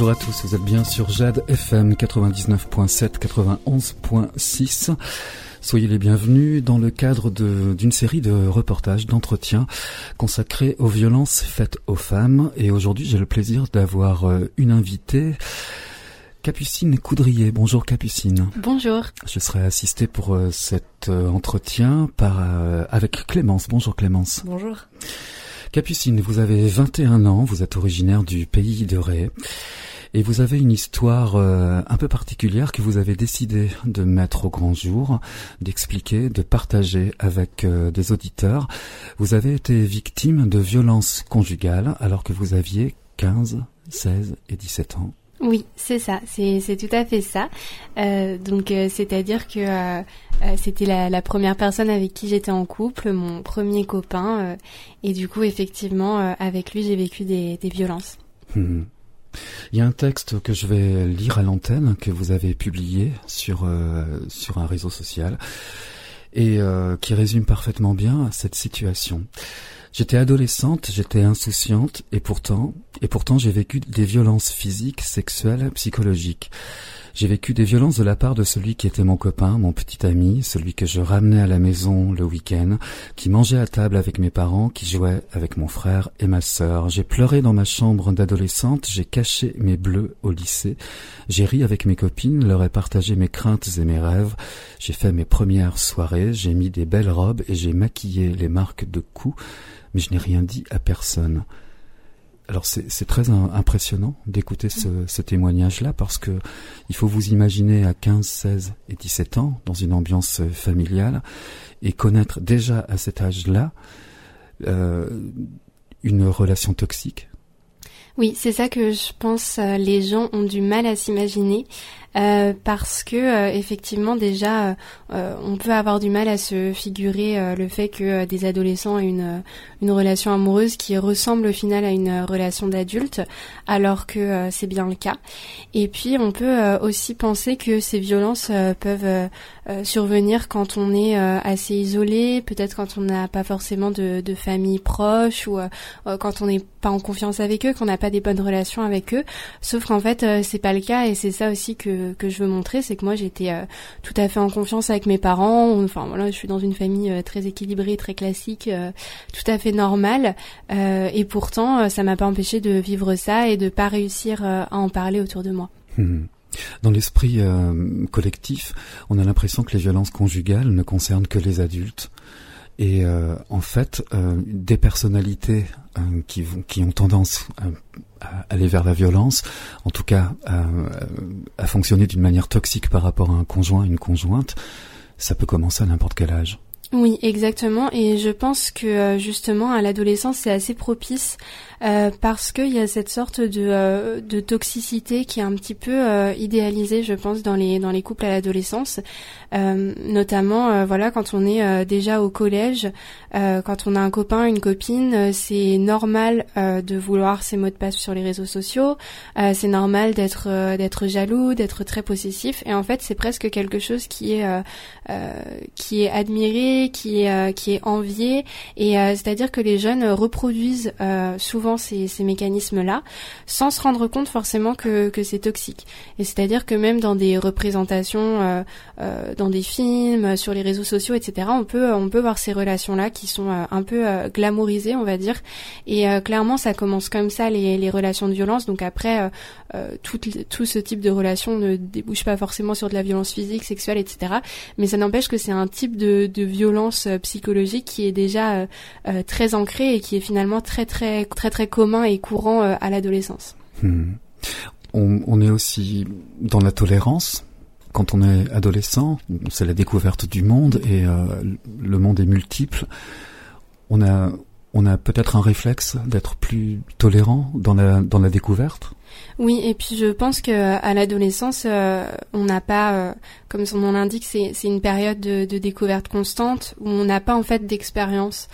Bonjour à tous, vous êtes bien sur Jade FM 99.7, 91.6. Soyez les bienvenus dans le cadre d'une série de reportages, d'entretiens consacrés aux violences faites aux femmes. Et aujourd'hui, j'ai le plaisir d'avoir euh, une invitée. Capucine Coudrier. Bonjour Capucine. Bonjour. Je serai assistée pour euh, cet euh, entretien par avec Clémence. Bonjour Clémence. Bonjour. Capucine, vous avez 21 ans, vous êtes originaire du pays de Ré. Et vous avez une histoire euh, un peu particulière que vous avez décidé de mettre au grand jour, d'expliquer, de partager avec euh, des auditeurs. Vous avez été victime de violences conjugales alors que vous aviez 15, 16 et 17 ans. Oui, c'est ça, c'est tout à fait ça. Euh, donc c'est-à-dire que c'était la, première personne avec qui j'étais en couple, mon premier copain, et du coup effectivement avec lui j'ai vécu des, violences. Mmh. Il y a un texte que je vais lire à l'antenne que vous avez publié sur euh, sur un réseau social et euh, qui résume parfaitement bien cette situation. J'étais adolescente, j'étais insouciante et pourtant et pourtant j'ai vécu des violences physiques, sexuelles, psychologiques. J'ai vécu des violences de la part de celui qui était mon copain, mon petit ami, celui que je ramenais à la maison le week-end, qui mangeait à table avec mes parents, qui jouait avec mon frère et ma sœur. J'ai pleuré dans ma chambre d'adolescente, j'ai caché mes bleus au lycée, j'ai ri avec mes copines, leur ai partagé mes craintes et mes rêves, j'ai fait mes premières soirées, j'ai mis des belles robes et j'ai maquillé les marques de coups, mais je n'ai rien dit à personne. Alors c'est très impressionnant d'écouter ce, témoignage-là parce que il faut vous imaginer à 15, 16 et 17 ans dans une ambiance familiale et connaître déjà à cet âge-là euh, une relation toxique. Oui, c'est ça que je pense euh, les gens ont du mal à s'imaginer euh, parce que euh, effectivement déjà euh, on peut avoir du mal à se figurer le fait que des adolescents aient une une relation amoureuse qui ressemble au final à une relation d'adulte alors que c'est bien le cas. Et puis on peut aussi penser que ces violences peuvent survenir quand on est assez isolé peut-être quand on n'a pas forcément de, de famille proche ou quand on n'est pas en confiance avec eux qu'on n'a pas des bonnes relations avec eux. Sauf qu'en fait c'est pas le cas et c'est ça aussi que que, je veux montrer, c'est que moi j'étais euh, tout à fait en confiance avec mes parents. Enfin voilà, je suis dans une famille euh, très équilibrée, très classique, euh, tout à fait normale. et pourtant, ça m'a pas empêché de vivre ça et de pas réussir à en parler autour de moi. Hmm. Dans l'esprit collectif, on a l'impression que les violences conjugales ne concernent que les adultes. Et en fait, des personnalités qui, qui ont tendance à aller vers la violence, en tout cas à, fonctionner d'une manière toxique par rapport à un conjoint, une conjointe, ça peut commencer à n'importe quel âge. Oui, exactement. Et je pense que euh, justement à l'adolescence, c'est assez propice euh, parce qu'il y a cette sorte de, euh, de, toxicité qui est un petit peu euh, idéalisée, je pense, dans les dans les couples à l'adolescence, notamment voilà quand on est déjà au collège, quand on a un copain, une copine, c'est normal de vouloir ses mots de passe sur les réseaux sociaux, c'est normal d'être d'être jaloux, d'être très possessif, et en fait c'est presque quelque chose qui est qui est admiré, qui est qui est envié, et c'est-à-dire que les jeunes reproduisent souvent ces, mécanismes-là, sans se rendre compte forcément que, c'est toxique. Et c'est-à-dire que même dans des représentations, euh, euh, dans des films, sur les réseaux sociaux, etc., on peut on peut voir ces relations-là qui sont euh, un peu glamourisées, on va dire. Et clairement, ça commence comme ça les, relations de violence. Donc après, tout, tout ce type de relation ne débouche pas forcément sur de la violence physique, sexuelle, etc. Mais ça n'empêche que c'est un type de violence psychologique qui est déjà très ancré et qui est finalement très très très très commun et courant euh, à l'adolescence. Hmm. On, est aussi dans la tolérance. Quand on est adolescent, c'est la découverte du monde et euh, le monde est multiple. On a, on a peut-être un réflexe d'être plus tolérant dans la, dans la découverte? Oui, et puis je pense que à l'adolescence, euh, on n'a pas, comme son nom l'indique, c'est une période de, de, découverte constante où on n'a pas en fait d'expérience.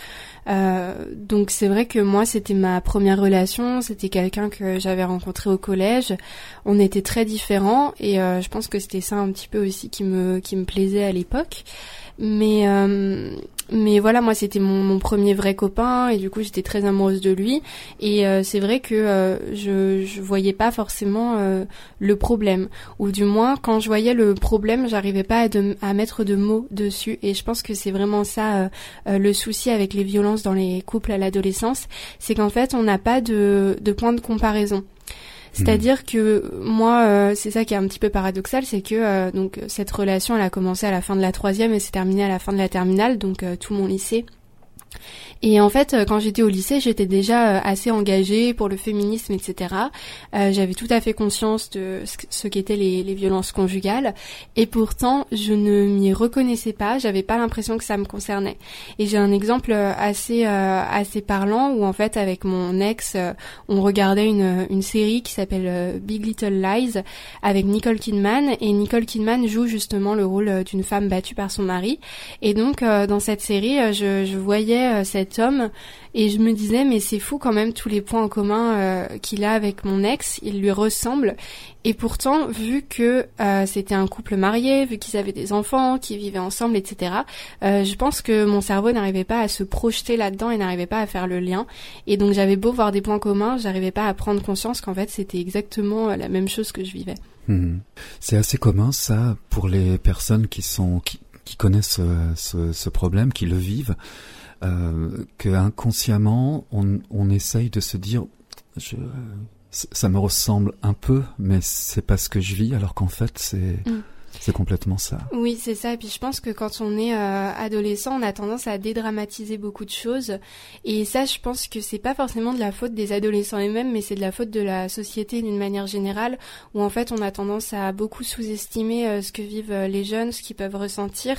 Euh, donc c'est vrai que moi c'était ma première relation, c'était quelqu'un que j'avais rencontré au collège. On était très différents et euh, je pense que c'était ça un petit peu aussi qui me qui me plaisait à l'époque. Mais euh, mais voilà, moi c'était mon, mon, premier vrai copain et du coup j'étais très amoureuse de lui. Et euh, c'est vrai que euh, je je voyais pas forcément euh, le problème. Ou du moins quand je voyais le problème, j'arrivais pas à, de, à, mettre de mots dessus. Et je pense que c'est vraiment ça le souci avec les violences dans les couples à l'adolescence, c'est qu'en fait on n'a pas de de point de comparaison. C'est-à-dire que moi, euh, c'est ça qui est un petit peu paradoxal, c'est que euh, donc cette relation, elle a commencé à la fin de la troisième et s'est terminée à la fin de la terminale, donc euh, tout mon lycée. Et en fait, euh, quand j'étais au lycée, j'étais déjà euh, assez engagée pour le féminisme, etc. Euh, J'avais tout à fait conscience de ce qu'étaient les, violences conjugales, et pourtant, je ne m'y reconnaissais pas. J'avais pas l'impression que ça me concernait. Et j'ai un exemple assez assez parlant où en fait, avec mon ex, on regardait une une série qui s'appelle Big Little Lies avec Nicole Kidman, et Nicole Kidman joue justement le rôle d'une femme battue par son mari. Et donc, dans cette série, je voyais cette homme et je me disais mais c'est fou quand même tous les points en commun euh, qu'il a avec mon ex, il lui ressemble et pourtant vu que euh, c'était un couple marié, vu qu'ils avaient des enfants, qu'ils vivaient ensemble, etc. Euh, je pense que mon cerveau n'arrivait pas à se projeter là-dedans et n'arrivait pas à faire le lien et donc j'avais beau voir des points communs, j'arrivais pas à prendre conscience qu'en fait c'était exactement la même chose que je vivais. Mmh. C'est assez commun ça pour les personnes qui sont qui, connaissent ce, problème, qui le vivent euh, que inconsciemment on, on essaye de se dire je, ça me ressemble un peu, mais c'est pas ce que je vis, alors qu'en fait c'est mm. C'est complètement ça. Oui, c'est ça. Et puis je pense que quand on est euh, adolescent, on a tendance à dédramatiser beaucoup de choses. Et ça, je pense que c'est pas forcément de la faute des adolescents eux-mêmes, mais c'est de la faute de la société d'une manière générale, où en fait on a tendance à beaucoup sous-estimer euh, ce que vivent euh, les jeunes, ce qu'ils peuvent ressentir.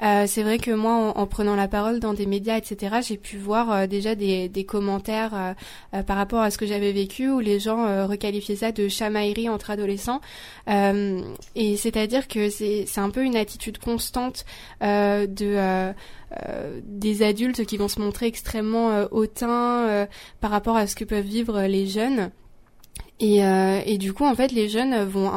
c'est vrai que moi, en, en, prenant la parole dans des médias, etc., j'ai pu voir déjà des, commentaires par rapport à ce que j'avais vécu, où les gens requalifiaient ça de chamaillerie entre adolescents. et c'est-à-dire que c'est un peu une attitude constante euh, euh, euh, des adultes qui vont se montrer extrêmement hautains par rapport à ce que peuvent vivre les jeunes. Et, du coup, en fait, les jeunes vont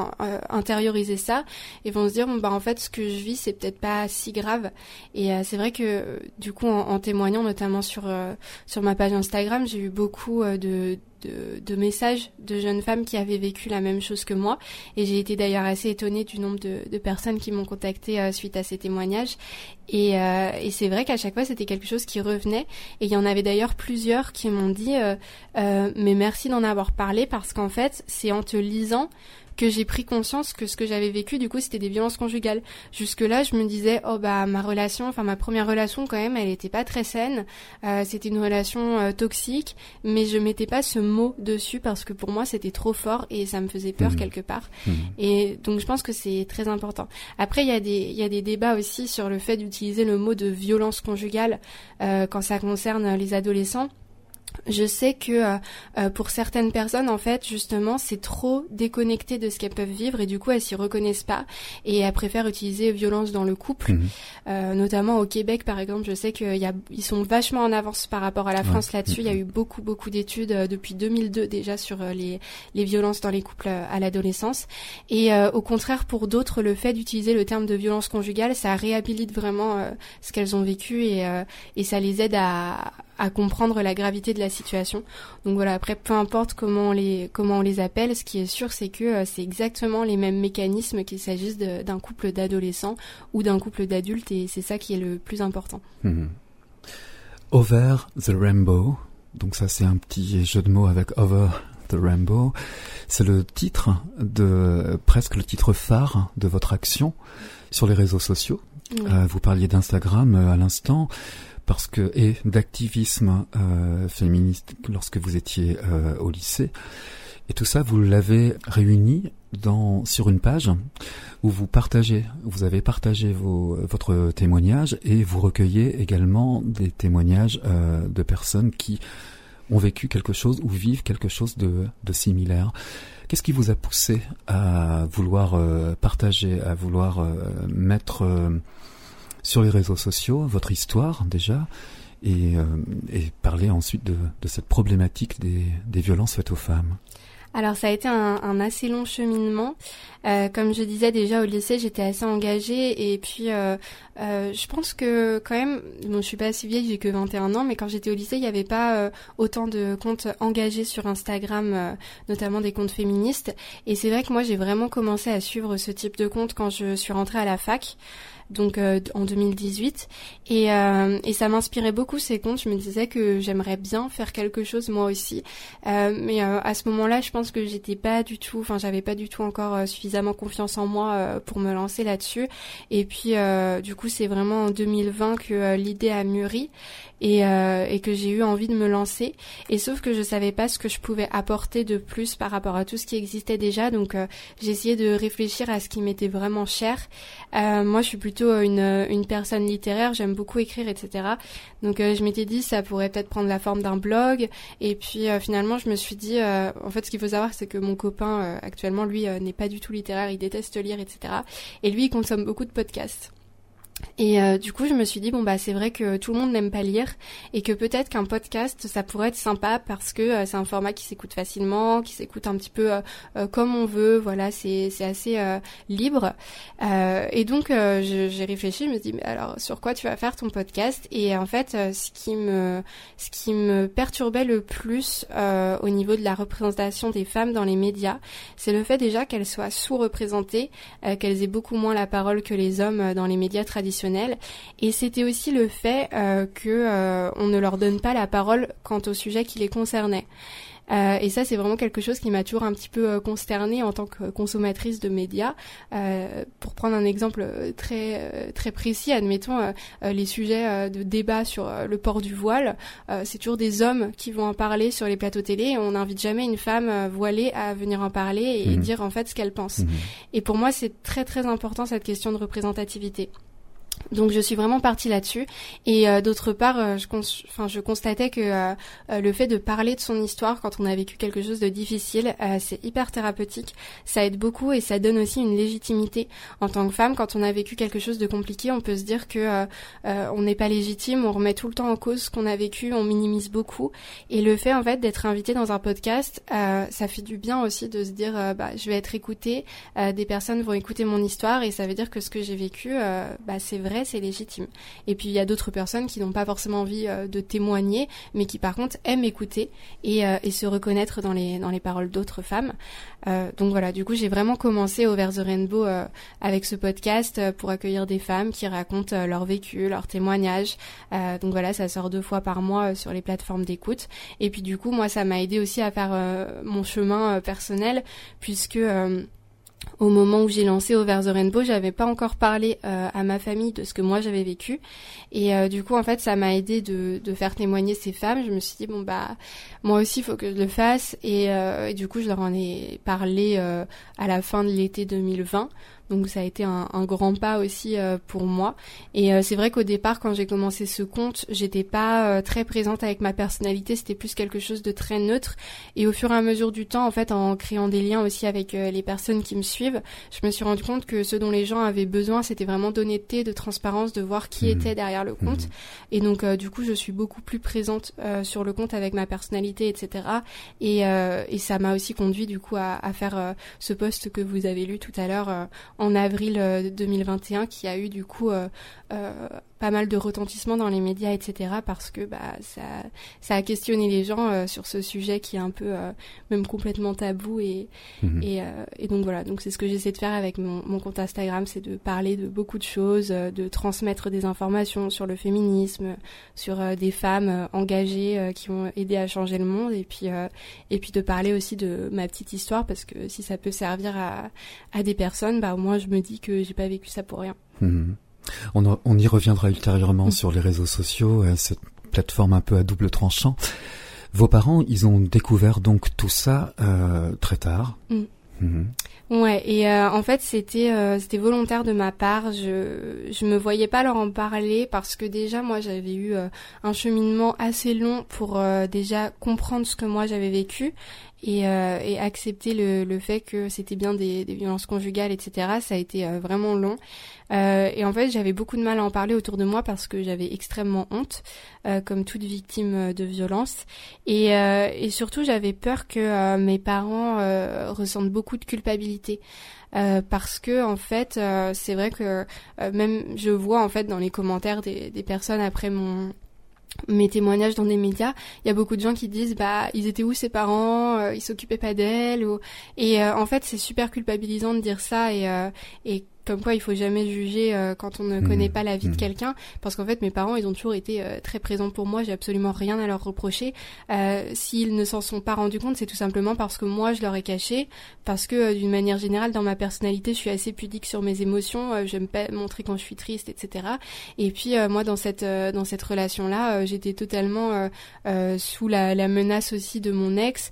intérioriser ça et vont se dire bon bah en fait, ce que je vis, c'est peut-être pas si grave. Et c'est vrai que du coup, en, témoignant notamment sur ma page Instagram, j'ai eu beaucoup de de, messages de jeunes femmes qui avaient vécu la même chose que moi. Et j'ai été d'ailleurs assez étonnée du nombre de, personnes qui m'ont contactée euh, suite à ces témoignages. Et, euh, et c'est vrai qu'à chaque fois, c'était quelque chose qui revenait. Et il y en avait d'ailleurs plusieurs qui m'ont dit euh, mais merci d'en avoir parlé parce qu'en fait, c'est en te lisant que j'ai pris conscience que ce que j'avais vécu, du coup, c'était des violences conjugales. Jusque-là, je me disais, oh bah ma relation, enfin ma première relation quand même, elle était pas très saine. Euh, c'était une relation euh, toxique, mais je mettais pas ce mot dessus parce que pour moi, c'était trop fort et ça me faisait peur mmh. quelque part. Mmh. Et donc, je pense que c'est très important. Après, il y a des il y a des débats aussi sur le fait d'utiliser le mot de violence conjugale euh, quand ça concerne les adolescents je sais que euh, euh, pour certaines personnes, en fait, justement, c'est trop déconnecté de ce qu'elles peuvent vivre et du coup, elles s'y reconnaissent pas et elles préfèrent utiliser violence dans le couple. Mhm. Euh, notamment au Québec, par exemple, je sais qu'ils sont vachement en avance par rapport à la France là-dessus. Il y a mhm. eu beaucoup, beaucoup d'études depuis 2002 déjà sur les, les violences dans les couples à l'adolescence. Et au contraire, pour d'autres, le fait d'utiliser le terme de violence conjugale, ça réhabilite vraiment ce qu'elles ont vécu et, et ça les aide à, à comprendre la gravité de la situation. Donc voilà, après peu importe comment on les comment on les appelle, ce qui est sûr c'est que euh, c'est exactement les mêmes mécanismes qu'il s'agisse d'un couple d'adolescents ou d'un couple d'adultes et c'est ça qui est le plus important. Mhm. Over the Rainbow, donc ça c'est un petit jeu de mots avec Over the Rainbow, c'est le titre de presque le titre phare de votre action sur les réseaux sociaux. Euh, vous parliez d'Instagram euh, à l'instant parce que et d'activisme euh, féministe lorsque vous étiez euh, au lycée. Et tout ça, vous l'avez réuni dans sur une page où vous partagez, vous avez partagé vos, votre témoignage et vous recueillez également des témoignages euh, de personnes qui ont vécu quelque chose ou vivent quelque chose de, de similaire. Qu'est-ce qui vous a poussé à vouloir euh, partager, à vouloir euh, mettre euh, sur les réseaux sociaux, votre histoire déjà, et, euh, et parler ensuite de, de cette problématique des, des, violences faites aux femmes. Alors ça a été un, un assez long cheminement. Euh, comme je disais déjà au lycée, j'étais assez engagée et puis euh, euh, je pense que quand même, bon, je suis pas assez vieille, j'ai que 21 ans, mais quand j'étais au lycée, il n'y avait pas euh, autant de comptes engagés sur Instagram, euh, notamment des comptes féministes. Et c'est vrai que moi, j'ai vraiment commencé à suivre ce type de compte quand je suis rentrée à la fac donc euh, en 2018. Et, euh, et ça m'inspirait beaucoup ces comptes. Je me disais que j'aimerais bien faire quelque chose moi aussi. Euh, mais à ce moment-là, je pense que j'étais pas du tout, enfin j'avais pas du tout encore suffisamment confiance en moi pour me lancer là-dessus. Et puis du coup, c'est vraiment en 2020 que l'idée a mûri et, euh, et que j'ai eu envie de me lancer. Et sauf que je savais pas ce que je pouvais apporter de plus par rapport à tout ce qui existait déjà. Donc euh, j'ai essayé de réfléchir à ce qui m'était vraiment cher. Euh, moi, je suis plutôt une, une personne littéraire. J'aime beaucoup écrire, etc. Donc je m'étais dit ça pourrait peut-être prendre la forme d'un blog. Et puis finalement, je me suis dit, en fait, ce qu'il faut savoir, c'est que mon copain actuellement, lui, n'est pas du tout littéraire. Il déteste lire, etc. Et lui, il consomme beaucoup de podcasts. Et euh, du coup, je me suis dit bon bah c'est vrai que tout le monde n'aime pas lire et que peut-être qu'un podcast ça pourrait être sympa parce que euh, c'est un format qui s'écoute facilement, qui s'écoute un petit peu euh, comme on veut. Voilà, c'est c'est assez libre. et donc j'ai réfléchi, je me dit mais alors sur quoi tu vas faire ton podcast? Et en fait, ce qui me ce qui me perturbait le plus au niveau de la représentation des femmes dans les médias, c'est le fait déjà qu'elles soient sous-représentées, qu'elles aient beaucoup moins la parole que les hommes dans les médias traditionnels et c'était aussi le fait euh, que euh, on ne leur donne pas la parole quant au sujet qui les concernait. Euh, et ça, c'est vraiment quelque chose qui m'a toujours un petit peu euh, consternée en tant que consommatrice de médias. Euh, pour prendre un exemple très très précis, admettons les sujets de débat sur le port du voile, c'est toujours des hommes qui vont en parler sur les plateaux télé. Et on n'invite jamais une femme voilée à venir en parler et, mmh. dire en fait ce qu'elle pense. Mmh. Et pour moi, c'est très très important cette question de représentativité. Donc je suis vraiment partie là-dessus. Et euh, d'autre part euh, je, enfin, je constatais que euh, le fait de parler de son histoire quand on a vécu quelque chose de difficile c'est hyper thérapeutique. Ça aide beaucoup et ça donne aussi une légitimité. En tant que femme quand on a vécu quelque chose de compliqué on peut se dire que on n'est pas légitime on remet tout le temps en cause ce qu'on a vécu on minimise beaucoup. Et le fait en fait d'être invité dans un podcast ça fait du bien aussi de se dire bah je vais être écoutée des personnes vont écouter mon histoire et ça veut dire que ce que j'ai vécu bah c'est vrai, c'est légitime. Et puis il y a d'autres personnes qui n'ont pas forcément envie euh, de témoigner, mais qui par contre aiment écouter et, euh, et se reconnaître dans les dans les paroles d'autres femmes. Euh, donc voilà, du coup j'ai vraiment commencé Over the Rainbow avec ce podcast pour accueillir des femmes qui racontent leur vécu, leurs témoignages. donc voilà, ça sort deux fois par mois sur les plateformes d'écoute. Et puis du coup moi ça m'a aidé aussi à faire mon chemin personnel puisque au moment où j'ai lancé Over the Rainbow, j'avais pas encore parlé euh, à ma famille de ce que moi j'avais vécu. Et euh, du coup, en fait, ça m'a aidé de, faire témoigner ces femmes. Je me suis dit, bon, bah, moi aussi, faut que je le fasse. Et, euh, et, du coup, je leur en ai parlé à la fin de l'été 2020 donc ça a été un, un grand pas aussi euh, pour moi. Et euh, c'est vrai qu'au départ, quand j'ai commencé ce compte, j'étais pas euh, très présente avec ma personnalité. C'était plus quelque chose de très neutre. Et au fur et à mesure du temps, en fait, en créant des liens aussi avec les personnes qui me suivent, je me suis rendu compte que ce dont les gens avaient besoin, c'était vraiment d'honnêteté, de transparence, de voir qui mmh. était derrière le compte. Mmh. Et donc, du coup, je suis beaucoup plus présente sur le compte avec ma personnalité, etc. Et, et ça m'a aussi conduit du coup à, à faire ce post que vous avez lu tout à l'heure en avril 2021 euh, qui a eu du coup euh, euh, pas mal de retentissement dans les médias, etc. Parce que bah ça, ça a questionné les gens euh, sur ce sujet qui est un peu euh, même complètement tabou et mhm. et, euh, et, donc voilà. Donc c'est ce que j'essaie de faire avec mon, mon compte Instagram, c'est de parler de beaucoup de choses, de transmettre des informations sur le féminisme, sur des femmes engagées qui ont aidé à changer le monde et puis et puis de parler aussi de ma petite histoire parce que si ça peut servir à à des personnes, bah au moins je me dis que j'ai pas vécu ça pour rien. Mhm. On, y reviendra ultérieurement sur les réseaux sociaux, euh, cette plateforme un peu à double tranchant. Vos parents, ils ont découvert donc tout ça euh, très tard. Mm. Mm-hmm. Ouais, et euh, en fait c'était euh, c'était volontaire de ma part. Je je me voyais pas leur en parler parce que déjà moi j'avais eu euh, un cheminement assez long pour déjà comprendre ce que moi j'avais vécu et, et accepter le, le, fait que c'était bien des, des, violences conjugales, etc. Ça a été vraiment long. et en fait, j'avais beaucoup de mal à en parler autour de moi parce que j'avais extrêmement honte, comme toute victime de violence. Et, et surtout, j'avais peur que mes parents ressentent beaucoup de culpabilité. Euh, parce que en fait euh, c'est vrai que euh, même je vois en fait dans les commentaires des, des personnes après mon mes témoignages dans des médias, il y a beaucoup de gens qui disent bah ils étaient où ses parents, ils s'occupaient pas d'elle ou et en fait c'est super culpabilisant de dire ça et et comme quoi il faut jamais juger euh, quand on ne connaît mmh. pas la vie de mmh. quelqu'un. Parce qu'en fait mes parents ils ont toujours été euh, très présents pour moi. J'ai absolument rien à leur reprocher. Euh, s'ils ne s'en sont pas rendus compte c'est tout simplement parce que moi je leur ai caché. Parce que d'une manière générale dans ma personnalité je suis assez pudique sur mes émotions. J'aime pas montrer quand je suis triste etc et puis moi dans cette dans cette relation là j'étais totalement sous la, la, menace aussi de mon ex.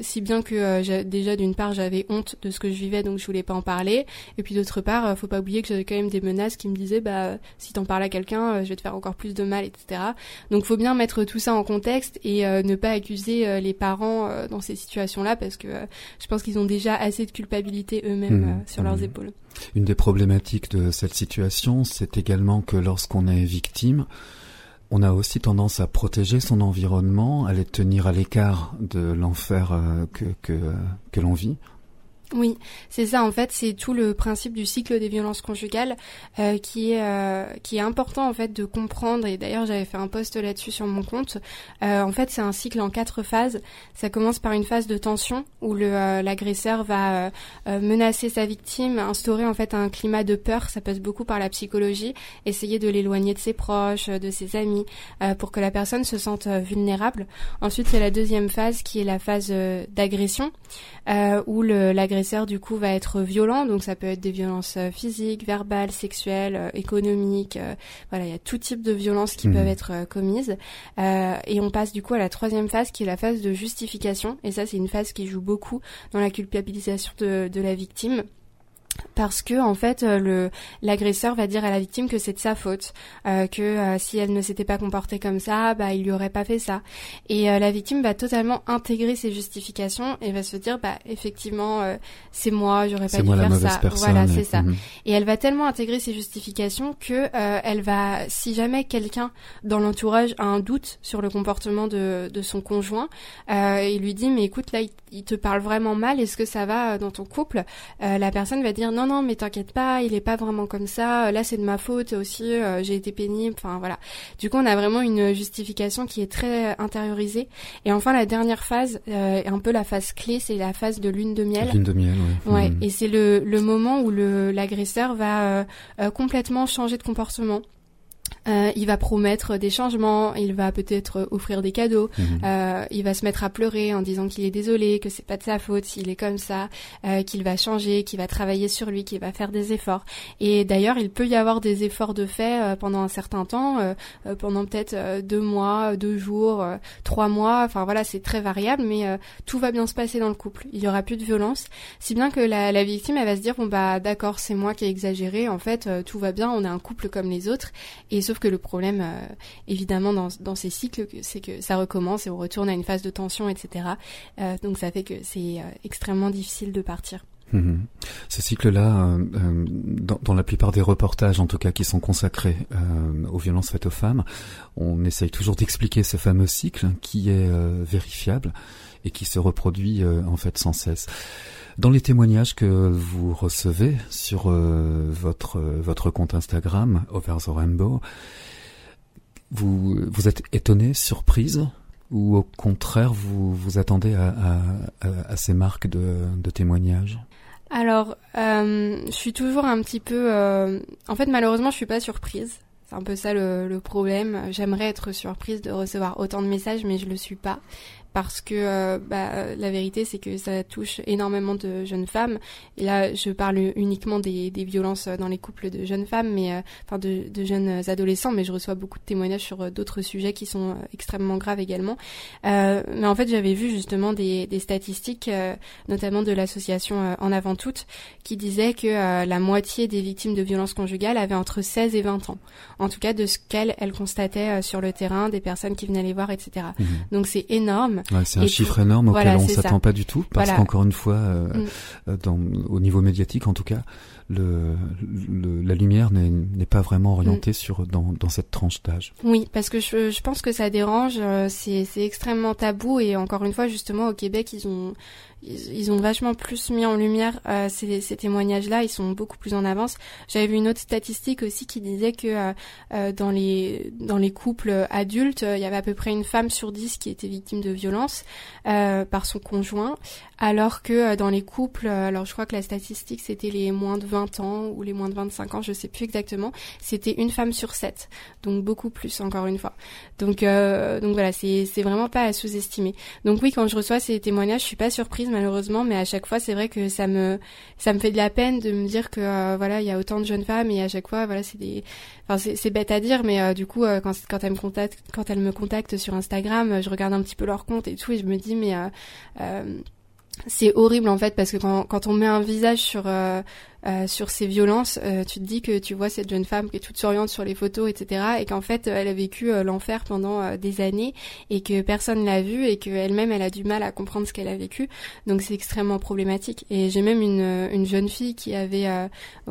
Si bien que déjà d'une part j'avais honte de ce que je vivais donc je voulais pas en parler. Et puis d'autre part, euh, faut pas oublier que j'avais quand même des menaces qui me disaient bah si t'en parles à quelqu'un, euh, je vais te faire encore plus de mal, etc. Donc faut bien mettre tout ça en contexte et euh, ne pas accuser les parents dans ces situations-là parce que je pense qu'ils ont déjà assez de culpabilité eux-mêmes mmh. sur leurs mmh. épaules. Une des problématiques de cette situation, c'est également que lorsqu'on est victime, on a aussi tendance à protéger son environnement, à les tenir à l'écart de l'enfer que, que, que l'on vit. Oui, c'est ça. En fait, c'est tout le principe du cycle des violences conjugales euh, qui est euh, qui est important en fait de comprendre. Et d'ailleurs, j'avais fait un post là-dessus sur mon compte. Euh, en fait, c'est un cycle en quatre phases. Ça commence par une phase de tension où le l'agresseur va menacer sa victime, instaurer en fait un climat de peur. Ça passe beaucoup par la psychologie, essayer de l'éloigner de ses proches, de ses amis, pour que la personne se sente vulnérable. Ensuite, c'est la deuxième phase qui est la phase d'agression, où l'agresseur l'agresseur du coup va être violent, donc ça peut être des violences euh, physiques, verbales, sexuelles, euh, économiques. Euh, voilà, il y a tout type de violences qui mmh. peuvent être commises. et on passe du coup à la troisième phase qui est la phase de justification. Et ça, c'est une phase qui joue beaucoup dans la culpabilisation de, de la victime parce que en fait euh, le l'agresseur va dire à la victime que c'est de sa faute, euh, que euh, si elle ne s'était pas comportée comme ça, bah il lui aurait pas fait ça. Et la victime va totalement intégrer ses justifications et va se dire bah effectivement c'est moi, j'aurais pas dû faire ça. voilà, c'est ça. Mhm. Et elle va tellement intégrer ses justifications que elle va si jamais quelqu'un dans l'entourage a un doute sur le comportement de de son conjoint, il lui dit mais écoute là il, il te parle vraiment mal, est-ce que ça va dans ton couple? La personne va dire non non mais t'inquiète pas, il est pas vraiment comme ça. Là c'est de ma faute aussi, euh, j'ai été pénible. Enfin voilà. Du coup on a vraiment une justification qui est très intériorisée. Et enfin la dernière phase, euh, un peu la phase clé, c'est la phase de lune de miel. Lune de miel, ouais. Ouais. Mmh. Et c'est le, le moment où le l'agresseur va euh, complètement changer de comportement. Euh, il va promettre des changements, il va peut-être offrir des cadeaux, mhm. euh, il va se mettre à pleurer en disant qu'il est désolé, que c'est pas de sa faute s'il est comme ça, euh, qu'il va changer, qu'il va travailler sur lui, qu'il va faire des efforts. Et d'ailleurs, il peut y avoir des efforts de fait euh, pendant un certain temps, euh, pendant peut-être deux mois, deux jours, trois mois. Enfin voilà, c'est très variable, mais tout va bien se passer dans le couple. Il y aura plus de violence, si bien que la, la victime elle va se dire bon bah d'accord, c'est moi qui ai exagéré. En fait, tout va bien, on est un couple comme les autres. Et sauf que le problème, euh, évidemment, dans, ces cycles, c'est que ça recommence et on retourne à une phase de tension, etc. Euh, donc ça fait que c'est euh, extrêmement difficile de partir. Mhm. Ce cycle-là, dans, dans, la plupart des reportages, en tout cas, qui sont consacrés aux violences faites aux femmes, on essaye toujours d'expliquer ce fameux cycle qui est vérifiable et qui se reproduit en fait sans cesse. Dans les témoignages que vous recevez sur euh, votre votre compte Instagram Over the Rainbow, vous vous êtes étonné, surprise ou au contraire vous vous attendez à, à, à, ces marques de, de témoignages? Alors, euh, je suis toujours un petit peu. Euh, en fait, malheureusement, je suis pas surprise. C'est un peu ça le, le problème. J'aimerais être surprise de recevoir autant de messages, mais je le suis pas parce que euh, bah, la vérité c'est que ça touche énormément de jeunes femmes. Et là je parle uniquement des, des violences dans les couples de jeunes femmes mais euh, enfin de, de, jeunes adolescents mais je reçois beaucoup de témoignages sur euh, d'autres sujets qui sont extrêmement graves également. Mais en fait j'avais vu justement des, des statistiques notamment de l'association En Avant Toutes qui disait que la moitié des victimes de violences conjugales avaient entre 16 et 20 ans. En tout cas de ce qu'elles elles constataient sur le terrain des personnes qui venaient les voir etc mmh. Donc c'est énorme c'est un chiffre énorme auquel on s'attend pas du tout, parce qu'encore une fois, mm. dans, au niveau médiatique en tout cas, le, la lumière n'est pas vraiment orientée mm. sur dans, dans cette tranche d'âge. Oui, parce que je, je pense que ça dérange, c'est extrêmement tabou et encore une fois justement au Québec ils ont ils, ont vachement plus mis en lumière euh, ces, ces témoignages-là. Ils sont beaucoup plus en avance. J'avais vu une autre statistique aussi qui disait que euh, euh dans les dans les couples adultes, il y avait à peu près une femme sur dix qui était victime de violence euh, par son conjoint, alors que euh, dans les couples, alors je crois que la statistique c'était les moins de 20 ans ou les moins de 25 ans, je sais plus exactement, c'était une femme sur sept, donc beaucoup plus encore une fois. Donc donc voilà, c'est vraiment pas à sous-estimer. Donc oui, quand je reçois ces témoignages, je suis pas surprise malheureusement, mais à chaque fois c'est vrai que ça me ça me fait de la peine de me dire que euh, voilà il y a autant de jeunes femmes et à chaque fois voilà c'est des enfin c'est bête à dire mais euh, du coup euh, quand quand elles me contactent quand elles me contactent sur Instagram, je regarde un petit peu leur compte et tout et je me dis mais c'est horrible en fait parce que quand, on met un visage sur euh, sur ces violences, euh, tu te dis que tu vois cette jeune femme qui est toute souriante sur les photos, etc., et qu'en fait elle a vécu euh, l'enfer pendant des années et que personne l'a vu et qu'elle-même elle a du mal à comprendre ce qu'elle a vécu. Donc c'est extrêmement problématique. Et j'ai même une, une jeune fille qui avait,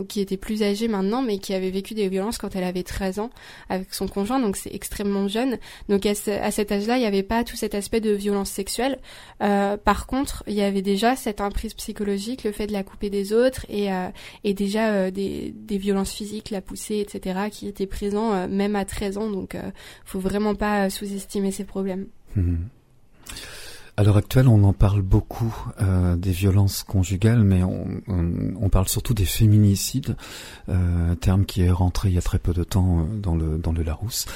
qui était plus âgée maintenant, mais qui avait vécu des violences quand elle avait 13 ans avec son conjoint, donc c'est extrêmement jeune. Donc à, à cet âge-là, il n'y avait pas tout cet aspect de violence sexuelle. par contre, il y avait déjà cette emprise psychologique, le fait de la couper des autres et et déjà euh, des, des, violences physiques, la poussée, etc., qui étaient présents euh, même à 13 ans. Donc, euh, faut vraiment pas sous-estimer ces problèmes. Mhm. À l'heure actuelle, on en parle beaucoup des violences conjugales, mais on, parle surtout des féminicides, euh, terme qui est rentré il y a très peu de temps dans le dans le Larousse.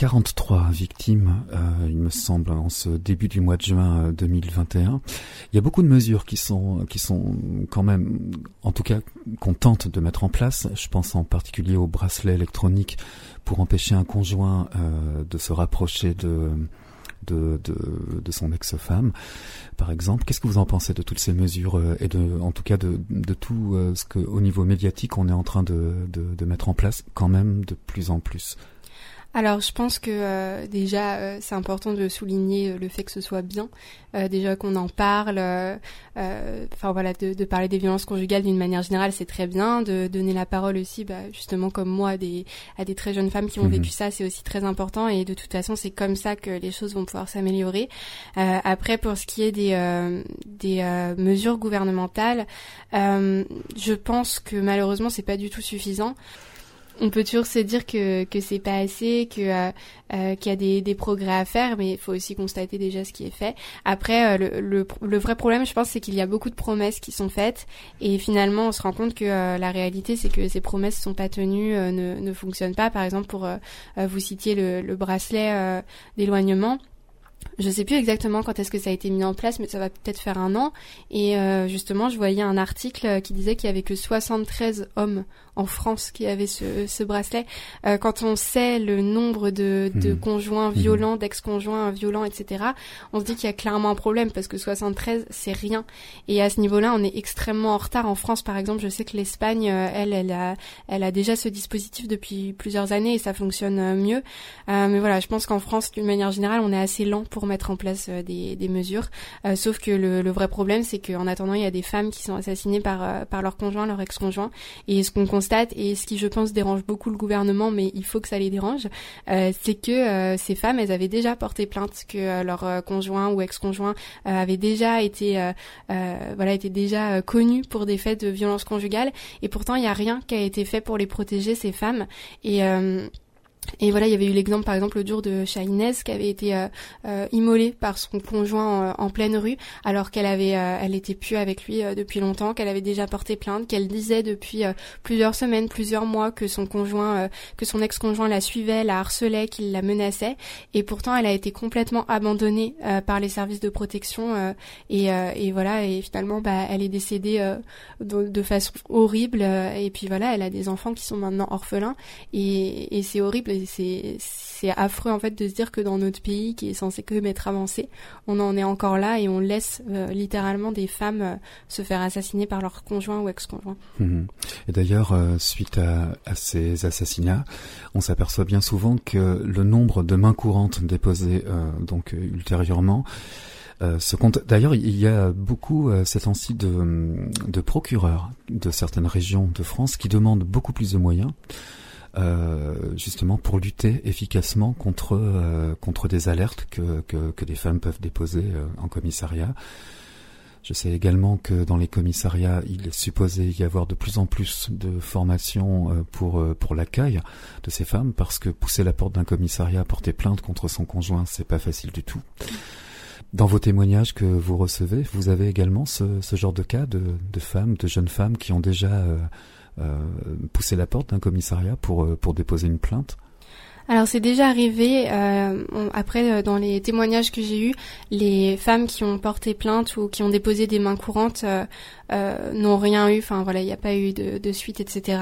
43 victimes, euh, il me semble, en ce début du mois de juin 2021. Euh, il y a beaucoup de mesures qui sont, qui sont quand même, en tout cas, qu'on tente de mettre en place. Je pense en particulier au bracelet électronique pour empêcher un conjoint euh, de se rapprocher de, de, de, son ex-femme, par exemple. Qu'est-ce que vous en pensez de toutes ces mesures et de, en tout cas, de, de tout ce que, au niveau médiatique, on est en train de, de, de mettre en place quand même de plus en plus? Alors, je pense que euh, déjà, euh, c'est important de souligner euh, le fait que ce soit bien, déjà qu'on en parle. Enfin voilà, de, de, parler des violences conjugales d'une manière générale, c'est très bien. De donner la parole aussi, bah, justement comme moi, à des, à des très jeunes femmes qui ont mhm. vécu ça, c'est aussi très important. Et de toute façon, c'est comme ça que les choses vont pouvoir s'améliorer. après, pour ce qui est des, des mesures gouvernementales, je pense que malheureusement, c'est pas du tout suffisant on peut toujours se dire que que c'est pas assez, que euh, euh, qu'il y a des, des progrès à faire, mais il faut aussi constater déjà ce qui est fait. Après, euh, le, le, vrai problème, je pense, c'est qu'il y a beaucoup de promesses qui sont faites, et finalement, on se rend compte que la réalité, c'est que ces promesses sont pas tenues, ne, ne fonctionnent pas. Par exemple, pour vous citiez le, le bracelet d'éloignement je sais plus exactement quand est-ce que ça a été mis en place, mais ça va peut-être faire un an. Et justement, je voyais un article qui disait qu'il y avait que 73 hommes en France qui avaient ce, ce bracelet. Euh, quand on sait le nombre de, de mhm. conjoints mhm. violents, d'ex-conjoints violents, etc., on se dit qu'il y a clairement un problème parce que 73, c'est rien. Et à ce niveau-là, on est extrêmement en retard. En France, par exemple, je sais que l'Espagne, euh, elle, elle a, elle a déjà ce dispositif depuis plusieurs années et ça fonctionne mieux. mais voilà, je pense qu'en France, d'une manière générale, on est assez lent pour mettre en place euh, des, des mesures. Euh, sauf que le, le vrai problème, c'est qu'en attendant, il y a des femmes qui sont assassinées par, euh, par leur conjoint, leur ex-conjoint. Et ce qu'on constate, et ce qui, je pense, dérange beaucoup le gouvernement, mais il faut que ça les dérange, c'est que ces femmes, elles avaient déjà porté plainte, que leur conjoint ou ex-conjoint avait déjà été, voilà, était déjà connu pour des faits de violence conjugale. Et pourtant, il n'y a rien qui a été fait pour les protéger, ces femmes. Et et voilà, il y avait eu l'exemple par exemple le jour de Shainez qui avait été euh, euh, immolée par son conjoint euh, en pleine rue alors qu'elle avait elle était plus avec lui depuis longtemps, qu'elle avait déjà porté plainte, qu'elle disait depuis plusieurs semaines, plusieurs mois que son conjoint que son ex-conjoint la suivait, la harcelait, qu'il la menaçait. Et pourtant elle a été complètement abandonnée par les services de protection et, et voilà et finalement bah elle est décédée de, de, façon horrible et puis voilà, elle a des enfants qui sont maintenant orphelins et, et c'est horrible c'est affreux en fait de se dire que dans notre pays qui est censé que être avancé, on en est encore là et on laisse littéralement des femmes se faire assassiner par leur conjoint ou ex-conjoint. Mhm. Et d'ailleurs, suite à, ces assassinats, on s'aperçoit bien souvent que le nombre de mains courantes déposées donc ultérieurement euh, ce compte. D'ailleurs, il y a beaucoup euh, ces temps-ci de procureurs de certaines régions de France qui demandent beaucoup plus de moyens. Euh, justement pour lutter efficacement contre euh, contre des alertes que, que, que des femmes peuvent déposer euh, en commissariat. Je sais également que dans les commissariats, il est supposé y avoir de plus en plus de formations pour pour l'accueil de ces femmes parce que pousser la porte d'un commissariat, porter plainte contre son conjoint, c'est pas facile du tout. Dans vos témoignages que vous recevez, vous avez également ce, ce genre de cas de, de, femmes, de jeunes femmes qui ont déjà euh, euh, poussé la porte d'un commissariat pour, euh, pour déposer une plainte alors c'est déjà arrivé. Euh, après, dans les témoignages que j'ai eus, les femmes qui ont porté plainte ou qui ont déposé des mains courantes euh n'ont rien eu. Enfin voilà, il n'y a pas eu de, de suite, etc.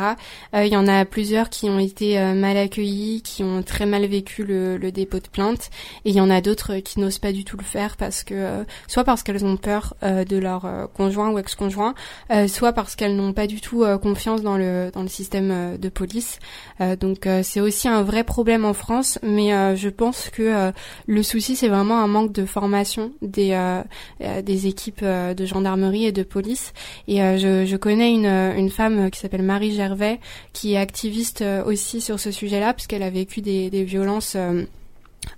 Il y en a plusieurs qui ont été mal accueillis, qui ont très mal vécu le, le dépôt de plainte, et il y en a d'autres qui n'osent pas du tout le faire parce que soit parce qu'elles ont peur de leur conjoint ou ex-conjoint, soit parce qu'elles n'ont pas du tout confiance dans le dans le système de police. donc c'est aussi un vrai problème en France, mais euh, je pense que euh, le souci c'est vraiment un manque de formation des euh, des équipes de gendarmerie et de police. Et je, je, connais une, une femme qui s'appelle Marie Gervais, qui est activiste aussi sur ce sujet-là, puisqu'elle a vécu des, des violences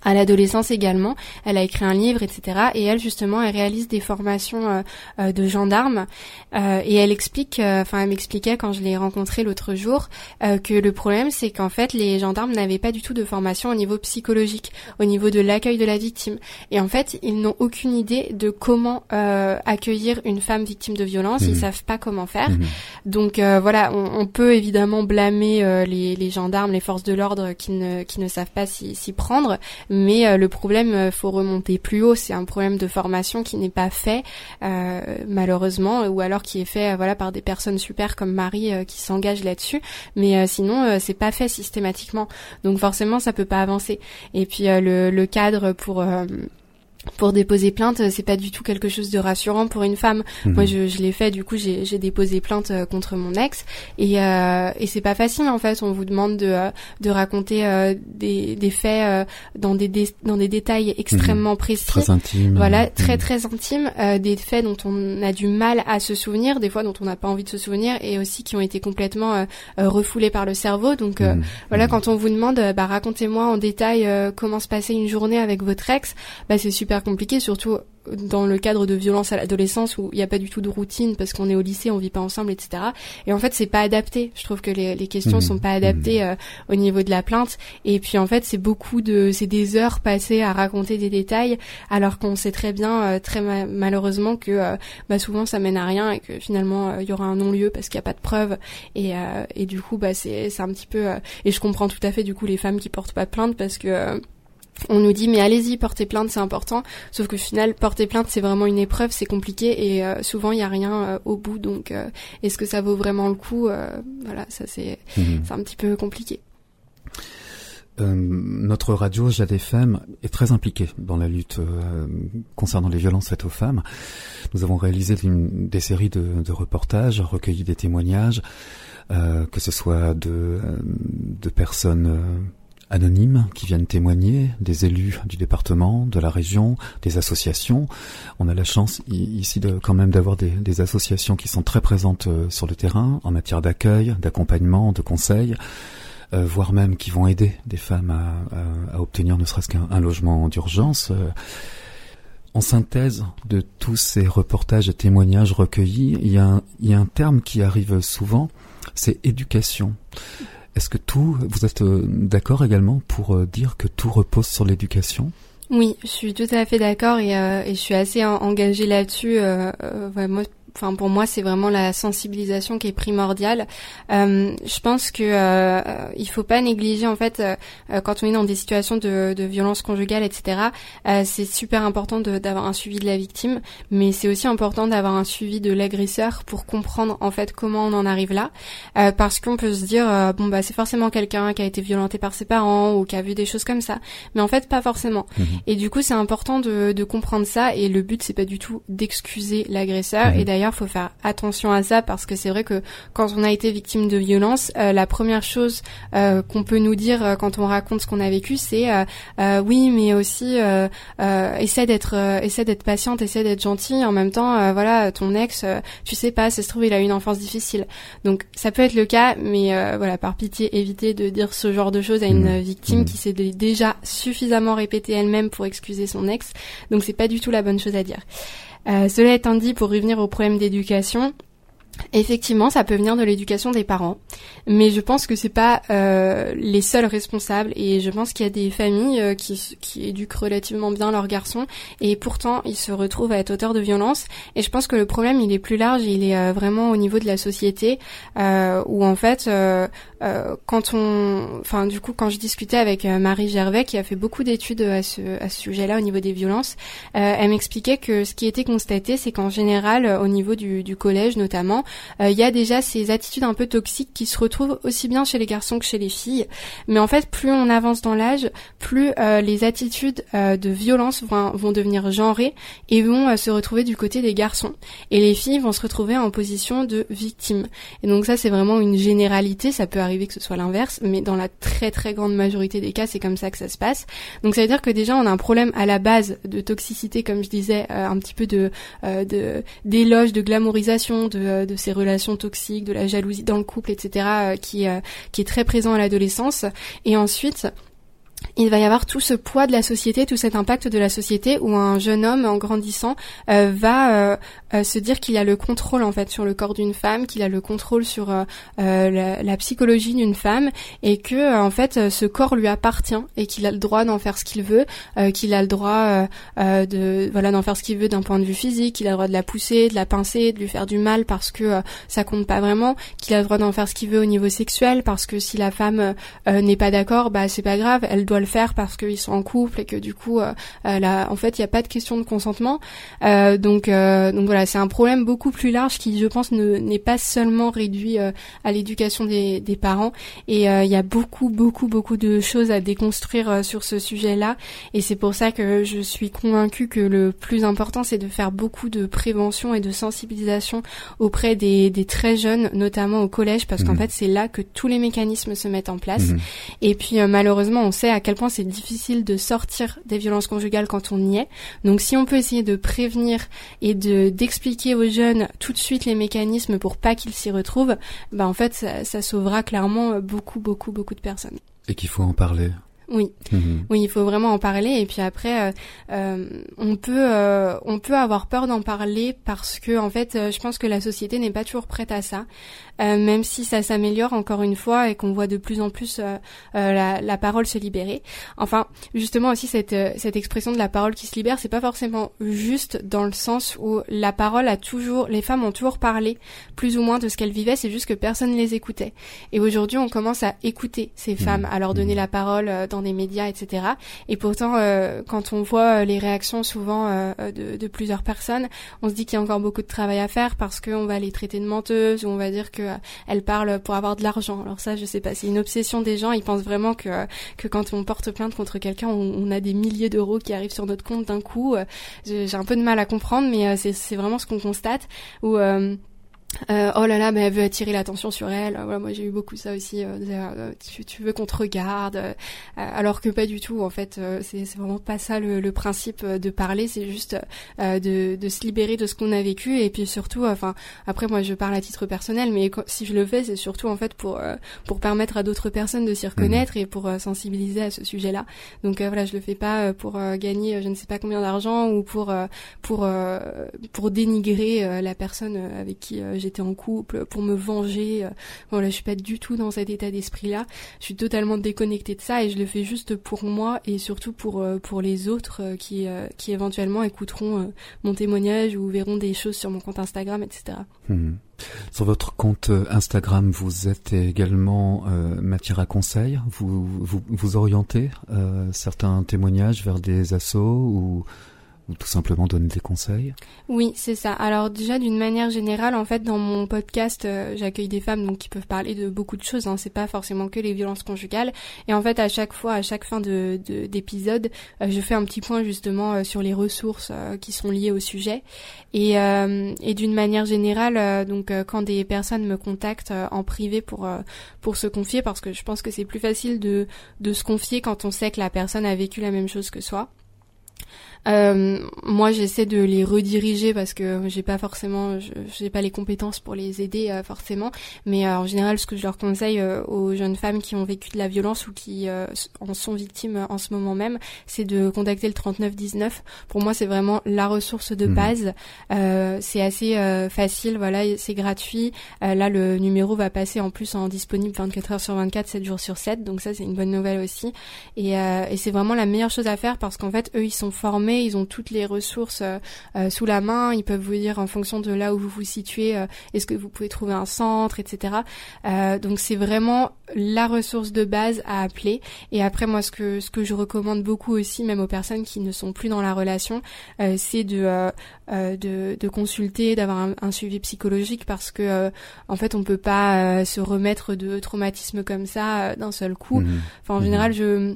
à l'adolescence également. Elle a écrit un livre, etc. Et elle, justement, elle réalise des formations euh, euh, de gendarmes. Euh, et elle explique, enfin, elle m'expliquait quand je l'ai rencontrée l'autre jour, que le problème, c'est qu'en fait, les gendarmes n'avaient pas du tout de formation au niveau psychologique, au niveau de l'accueil de la victime. Et en fait, ils n'ont aucune idée de comment accueillir une femme victime de violence. Ils mmh. savent pas comment faire. Mmh. Donc voilà, on, on, peut évidemment blâmer les, les, gendarmes, les forces de l'ordre qui ne, qui ne savent pas s'y prendre. Mais euh, le problème, euh, faut remonter plus haut. C'est un problème de formation qui n'est pas fait euh, malheureusement, ou alors qui est fait voilà par des personnes super comme Marie qui s'engagent là-dessus. Mais sinon, c'est pas fait systématiquement. Donc forcément, ça peut pas avancer. Et puis le, le cadre pour pour déposer plainte, c'est pas du tout quelque chose de rassurant pour une femme. Mhm. Moi, je, je l'ai fait. Du coup, j'ai déposé plainte euh, contre mon ex, et, euh, et c'est pas facile en fait. On vous demande de, euh, de raconter euh, des, des faits dans des, dans des détails extrêmement mhm. précis, très intimes. Voilà, très mhm. très intimes, des faits dont on a du mal à se souvenir, des fois dont on n'a pas envie de se souvenir, et aussi qui ont été complètement refoulés par le cerveau. Donc voilà, quand on vous demande, bah racontez-moi en détail comment se passait une journée avec votre ex, bah c'est super compliqué, surtout dans le cadre de violence à l'adolescence où il n'y a pas du tout de routine parce qu'on est au lycée, on vit pas ensemble, etc. Et en fait, c'est pas adapté. Je trouve que les, les questions mmh. sont pas adaptées mmh. euh, au niveau de la plainte. Et puis en fait, c'est beaucoup de, c'est des heures passées à raconter des détails, alors qu'on sait très bien, euh, très malheureusement que euh, bah, souvent ça mène à rien et que finalement il y aura un non-lieu parce qu'il n'y a pas de preuves. Et, et du coup, bah c'est, c'est un petit peu. et je comprends tout à fait du coup les femmes qui portent pas de plainte parce que on nous dit mais allez-y portez plainte c'est important sauf que au final porter plainte c'est vraiment une épreuve c'est compliqué et euh, souvent il y a rien euh, au bout donc euh, est-ce que ça vaut vraiment le coup voilà ça c'est mhm. c'est un petit peu compliqué notre radio Jade FM est très impliquée dans la lutte concernant les violences faites aux femmes. Nous avons réalisé une, des séries de, de, reportages, recueilli des témoignages, que ce soit de, de personnes anonymes qui viennent témoigner, des élus du département, de la région, des associations. On a la chance ici de, quand même d'avoir des, des, associations qui sont très présentes euh, sur le terrain en matière d'accueil, d'accompagnement, de conseil, euh, voire même qui vont aider des femmes à, à, obtenir ne serait-ce qu'un logement d'urgence. Euh, en synthèse de tous ces reportages et témoignages recueillis, il y a un, il y a un terme qui arrive souvent, c'est éducation. Est-ce que tout, vous êtes euh, d'accord également pour euh, dire que tout repose sur l'éducation? Oui, je suis tout à fait d'accord et, euh, je suis assez engagée là-dessus. Enfin pour moi c'est vraiment la sensibilisation qui est primordiale. Euh, je pense que euh, il faut pas négliger en fait euh, quand on est dans des situations de, de violence conjugale, etc. c'est super important d'avoir un suivi de la victime, mais c'est aussi important d'avoir un suivi de l'agresseur pour comprendre en fait comment on en arrive là, parce qu'on peut se dire bon bah c'est forcément quelqu'un qui a été violenté par ses parents ou qui a vu des choses comme ça, mais en fait pas forcément. Mhm. Et du coup c'est important de, de comprendre ça et le but c'est pas du tout d'excuser l'agresseur mhm. et d'ailleurs il faut faire attention à ça parce que c'est vrai que quand on a été victime de violence, euh, la première chose euh, qu'on peut nous dire euh, quand on raconte ce qu'on a vécu, c'est oui, mais aussi essaie d'être essaie d'être patiente, essaie d'être gentille. En même temps, voilà, ton ex, tu sais pas, ça se trouve il a eu une enfance difficile. Donc ça peut être le cas, mais voilà, par pitié, évitez de dire ce genre de choses à une mmh. victime mmh. qui s'est déjà suffisamment répété elle-même pour excuser son ex. Donc c'est pas du tout la bonne chose à dire. Euh, cela étant dit, pour revenir au problème d'éducation, Effectivement, ça peut venir de l'éducation des parents, mais je pense que c'est pas euh, les seuls responsables et je pense qu'il y a des familles euh, qui, qui éduquent relativement bien leurs garçons et pourtant ils se retrouvent à être auteurs de violences. Et je pense que le problème il est plus large, il est euh, vraiment au niveau de la société où en fait quand on, enfin du coup quand je discutais avec Marie Gervais qui a fait beaucoup d'études à ce, à ce sujet-là au niveau des violences, elle m'expliquait que ce qui était constaté c'est qu'en général au niveau du, du collège notamment il euh, y a déjà ces attitudes un peu toxiques qui se retrouvent aussi bien chez les garçons que chez les filles. Mais en fait, plus on avance dans l'âge, plus euh, les attitudes euh, de violence vont, devenir genrées et vont se retrouver du côté des garçons. Et les filles vont se retrouver en position de victime. Et donc ça, c'est vraiment une généralité. Ça peut arriver que ce soit l'inverse, mais dans la très très grande majorité des cas, c'est comme ça que ça se passe. Donc ça veut dire que déjà, on a un problème à la base de toxicité, comme je disais, un petit peu de d'éloge, de, glamourisation de, de ces relations toxiques, de la jalousie dans le couple, etc., euh, qui, euh, qui est très présent à l'adolescence. Et ensuite, il va y avoir tout ce poids de la société, tout cet impact de la société où un jeune homme en grandissant euh, va euh, euh, se dire qu'il a le contrôle en fait sur le corps d'une femme, qu'il a le contrôle sur la, la, psychologie d'une femme et que en fait ce corps lui appartient et qu'il a le droit d'en faire ce qu'il veut, qu'il a le droit de voilà d'en faire ce qu'il veut d'un point de vue physique, qu'il a le droit de la pousser, de la pincer, de lui faire du mal parce que ça compte pas vraiment, qu'il a le droit d'en faire ce qu'il veut au niveau sexuel parce que si la femme n'est pas d'accord, bah c'est pas grave, elle doit le faire parce qu'ils sont en couple et que du coup, euh, euh en fait, il n'y a pas de question de consentement. Euh, donc, donc voilà, c'est un problème beaucoup plus large qui, je pense, n'est pas seulement réduit à l'éducation des, des, parents. Et il y a beaucoup, beaucoup, beaucoup de choses à déconstruire sur ce sujet-là. Et c'est pour ça que je suis convaincue que le plus important, c'est de faire beaucoup de prévention et de sensibilisation auprès des, des très jeunes, notamment au collège, parce qu'en mmh. fait, c'est là que tous les mécanismes se mettent en place. Mmh. Et puis, malheureusement, on sait à quel point c'est difficile de sortir des violences conjugales quand on y est. Donc si on peut essayer de prévenir et de d'expliquer aux jeunes tout de suite les mécanismes pour pas qu'ils s'y retrouvent, bah en fait ça, ça sauvera clairement beaucoup beaucoup beaucoup de personnes. Et qu'il faut en parler. Oui, mhm. oui, il faut vraiment en parler. Et puis après, euh, euh on peut, euh, on peut avoir peur d'en parler parce que en fait, je pense que la société n'est pas toujours prête à ça. Euh, même si ça s'améliore encore une fois et qu'on voit de plus en plus euh, euh, la, la, parole se libérer. Enfin, justement aussi cette, cette expression de la parole qui se libère, c'est pas forcément juste dans le sens où la parole a toujours, les femmes ont toujours parlé plus ou moins de ce qu'elles vivaient, c'est juste que personne ne les écoutait. Et aujourd'hui, on commence à écouter ces mmh. femmes, à leur donner mmh. la parole dans des médias, etc. Et pourtant, quand on voit les réactions souvent de, de plusieurs personnes, on se dit qu'il y a encore beaucoup de travail à faire parce qu'on va les traiter de menteuses ou on va dire que elle parle pour avoir de l'argent. Alors ça, je sais pas, c'est une obsession des gens. Ils pensent vraiment que que quand on porte plainte contre quelqu'un, on, a des milliers d'euros qui arrivent sur notre compte d'un coup. J'ai un peu de mal à comprendre, mais euh, c'est vraiment ce qu'on constate. Ou euh, euh, oh là là, mais elle veut attirer l'attention sur elle. Voilà, moi j'ai eu beaucoup ça aussi. Euh, euh, tu, tu, veux qu'on te regarde, alors que pas du tout. En fait, c'est vraiment pas ça le, le principe de parler. C'est juste de, de, se libérer de ce qu'on a vécu et puis surtout, enfin après moi je parle à titre personnel, mais si je le fais, c'est surtout en fait pour pour permettre à d'autres personnes de s'y mmh. reconnaître et pour sensibiliser à ce sujet-là. Donc voilà, je le fais pas pour gagner je ne sais pas combien d'argent ou pour pour pour dénigrer la personne avec qui j'étais en couple pour me venger. voilà, je suis pas du tout dans cet état d'esprit-là. Je suis totalement déconnectée de ça et je le fais juste pour moi et surtout pour pour les autres qui qui éventuellement écouteront mon témoignage ou verront des choses sur mon compte Instagram, etc. Hmm. Sur votre compte Instagram, vous êtes également matière à conseil. Vous vous, vous orientez certains témoignages vers des ou ou tout simplement donner des conseils Oui, c'est ça. Alors déjà d'une manière générale, en fait, dans mon podcast, euh, j'accueille des femmes qui peuvent parler de beaucoup de choses. Hein. C'est pas forcément que les violences conjugales. Et en fait, à chaque fois, à chaque fin de d'épisode, euh, je fais un petit point justement euh, sur les ressources qui sont liées au sujet. Et, d'une manière générale, donc quand des personnes me contactent en privé pour pour se confier, parce que je pense que c'est plus facile de de se confier quand on sait que la personne a vécu la même chose que soi. Euh, moi, j'essaie de les rediriger parce que j'ai pas forcément, j'ai pas les compétences pour les aider euh, forcément. Mais euh, en général, ce que je leur conseille euh, aux jeunes femmes qui ont vécu de la violence ou qui en sont victimes en ce moment même, c'est de contacter le 3919. Pour moi, c'est vraiment la ressource de mmh. base. c'est assez facile, voilà, c'est gratuit. là, le numéro va passer en plus en disponible 24 heures sur 24, 7 jours sur 7. Donc ça, c'est une bonne nouvelle aussi. Et, et c'est vraiment la meilleure chose à faire parce qu'en fait, eux, ils sont formés ils ont toutes les ressources euh, euh, sous la main, ils peuvent vous dire en fonction de là où vous vous situez, euh, est-ce que vous pouvez trouver un centre, etc. donc c'est vraiment la ressource de base à appeler. Et après moi ce que ce que je recommande beaucoup aussi, même aux personnes qui ne sont plus dans la relation, c'est de, de, de consulter, d'avoir un, suivi psychologique parce que en fait on peut pas se remettre de traumatisme comme ça d'un seul coup. Mmh. Enfin en mmh. général je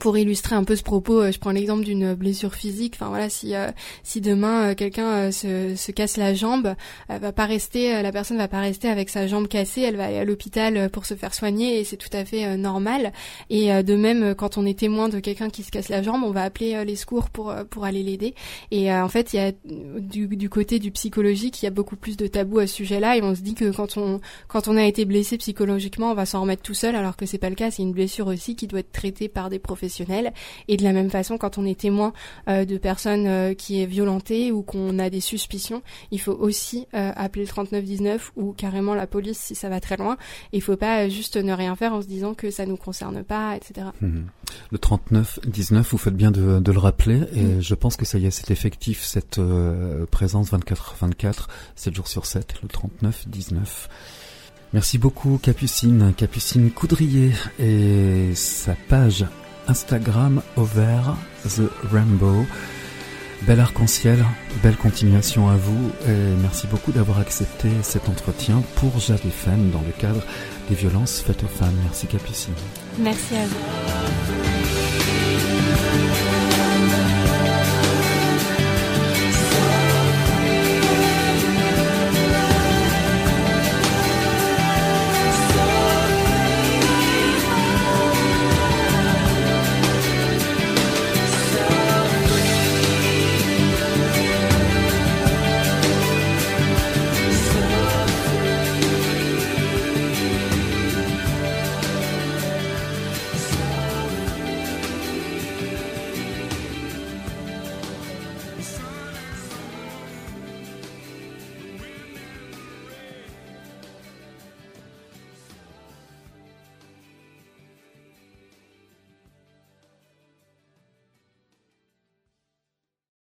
pour illustrer un peu ce propos, euh, je prends l'exemple d'une blessure physique. Enfin voilà, si euh, si demain euh, quelqu'un se, se casse la jambe, elle va pas rester, la personne va pas rester avec sa jambe cassée. Elle va aller à l'hôpital pour se faire soigner et c'est tout à fait normal. Et de même, quand on est témoin de quelqu'un qui se casse la jambe, on va appeler les secours pour pour aller l'aider. Et en fait, il y a du, du côté du psychologique, il y a beaucoup plus de tabous à ce sujet-là et on se dit que quand on quand on a été blessé psychologiquement, on va s'en remettre tout seul, alors que c'est pas le cas. C'est une blessure aussi qui doit être traitée par des professionnels et de la même façon, quand on est témoin euh, de personnes euh, qui est violentée ou qu'on a des suspicions, il faut aussi euh, appeler le 3919 ou carrément la police si ça va très loin. Il faut pas juste ne rien faire en se disant que ça nous concerne pas, etc. Mhm. Le 3919, vous faites bien de, le rappeler et mhm. je pense que ça y est, c'est effectif cette présence 24-24, 7 jours sur 7, le 3919. Merci beaucoup Capucine, Capucine Coudrier et sa page Instagram over the rainbow. Bel arc-en-ciel, belle continuation à vous et merci beaucoup d'avoir accepté cet entretien pour Jade FM dans le cadre des violences faites aux femmes. Merci Capucine. Merci à vous.